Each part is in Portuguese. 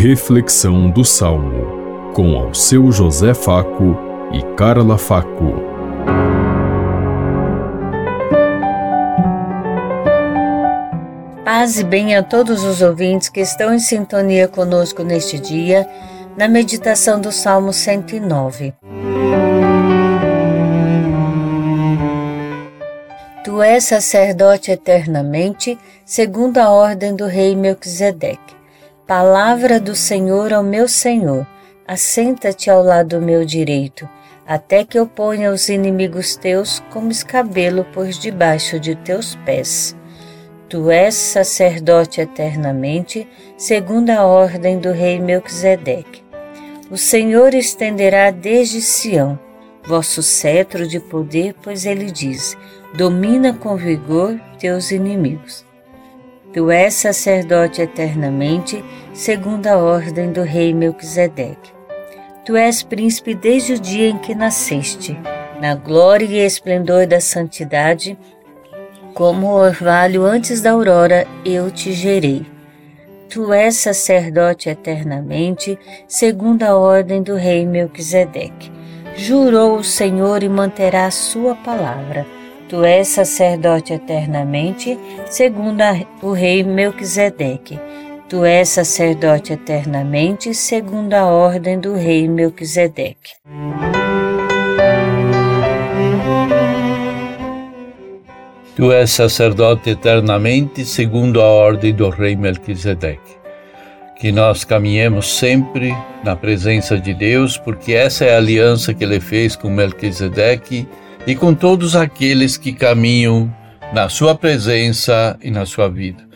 Reflexão do Salmo, com ao seu José Faco e Carla Faco. Paz e bem a todos os ouvintes que estão em sintonia conosco neste dia, na meditação do Salmo 109. Tu és sacerdote eternamente, segundo a ordem do rei Melquisedeque. Palavra do Senhor ao meu Senhor, assenta-te ao lado meu direito, até que eu ponha os inimigos teus como escabelo por debaixo de teus pés. Tu és sacerdote eternamente, segundo a ordem do rei Melquisedeque. O Senhor estenderá desde Sião vosso cetro de poder, pois ele diz: domina com vigor teus inimigos. Tu és sacerdote eternamente, segundo a ordem do rei Melquisedeque. Tu és príncipe desde o dia em que nasceste, na glória e esplendor da santidade, como o orvalho antes da aurora, eu te gerei. Tu és sacerdote eternamente, segundo a ordem do rei Melquisedeque. Jurou o Senhor e manterá a sua palavra Tu és sacerdote eternamente, segundo o rei Melquisedeque. Tu és sacerdote eternamente, segundo a ordem do rei Melquisedeque. Tu és sacerdote eternamente, segundo a ordem do rei Melquisedeque. Que nós caminhemos sempre na presença de Deus, porque essa é a aliança que ele fez com Melquisedeque e com todos aqueles que caminham na Sua presença e na sua vida.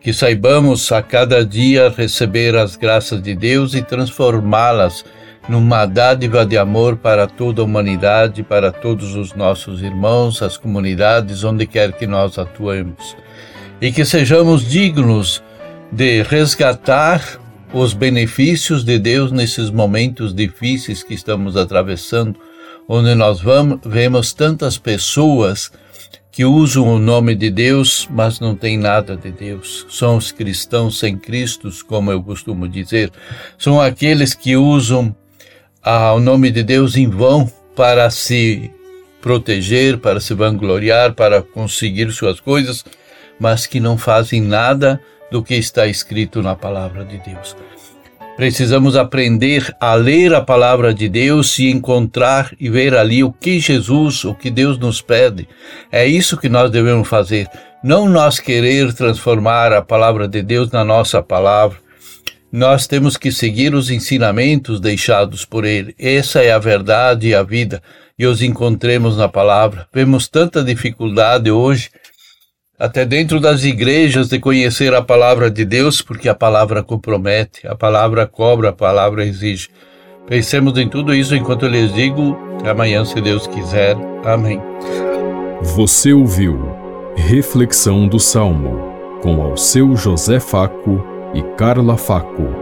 Que saibamos a cada dia receber as graças de Deus e transformá-las numa dádiva de amor para toda a humanidade, para todos os nossos irmãos, as comunidades, onde quer que nós atuemos. E que sejamos dignos de resgatar os benefícios de Deus nesses momentos difíceis que estamos atravessando onde nós vamos, vemos tantas pessoas que usam o nome de Deus, mas não tem nada de Deus. São os cristãos sem Cristo, como eu costumo dizer. São aqueles que usam ah, o nome de Deus em vão para se proteger, para se vangloriar, para conseguir suas coisas, mas que não fazem nada do que está escrito na palavra de Deus. Precisamos aprender a ler a palavra de Deus e encontrar e ver ali o que Jesus, o que Deus nos pede. É isso que nós devemos fazer. Não nós querer transformar a palavra de Deus na nossa palavra. Nós temos que seguir os ensinamentos deixados por Ele. Essa é a verdade e a vida. E os encontremos na palavra. Vemos tanta dificuldade hoje até dentro das igrejas, de conhecer a palavra de Deus, porque a palavra compromete, a palavra cobra, a palavra exige. Pensemos em tudo isso enquanto eu lhes digo, amanhã, se Deus quiser. Amém. Você ouviu Reflexão do Salmo, com ao seu José Faco e Carla Faco.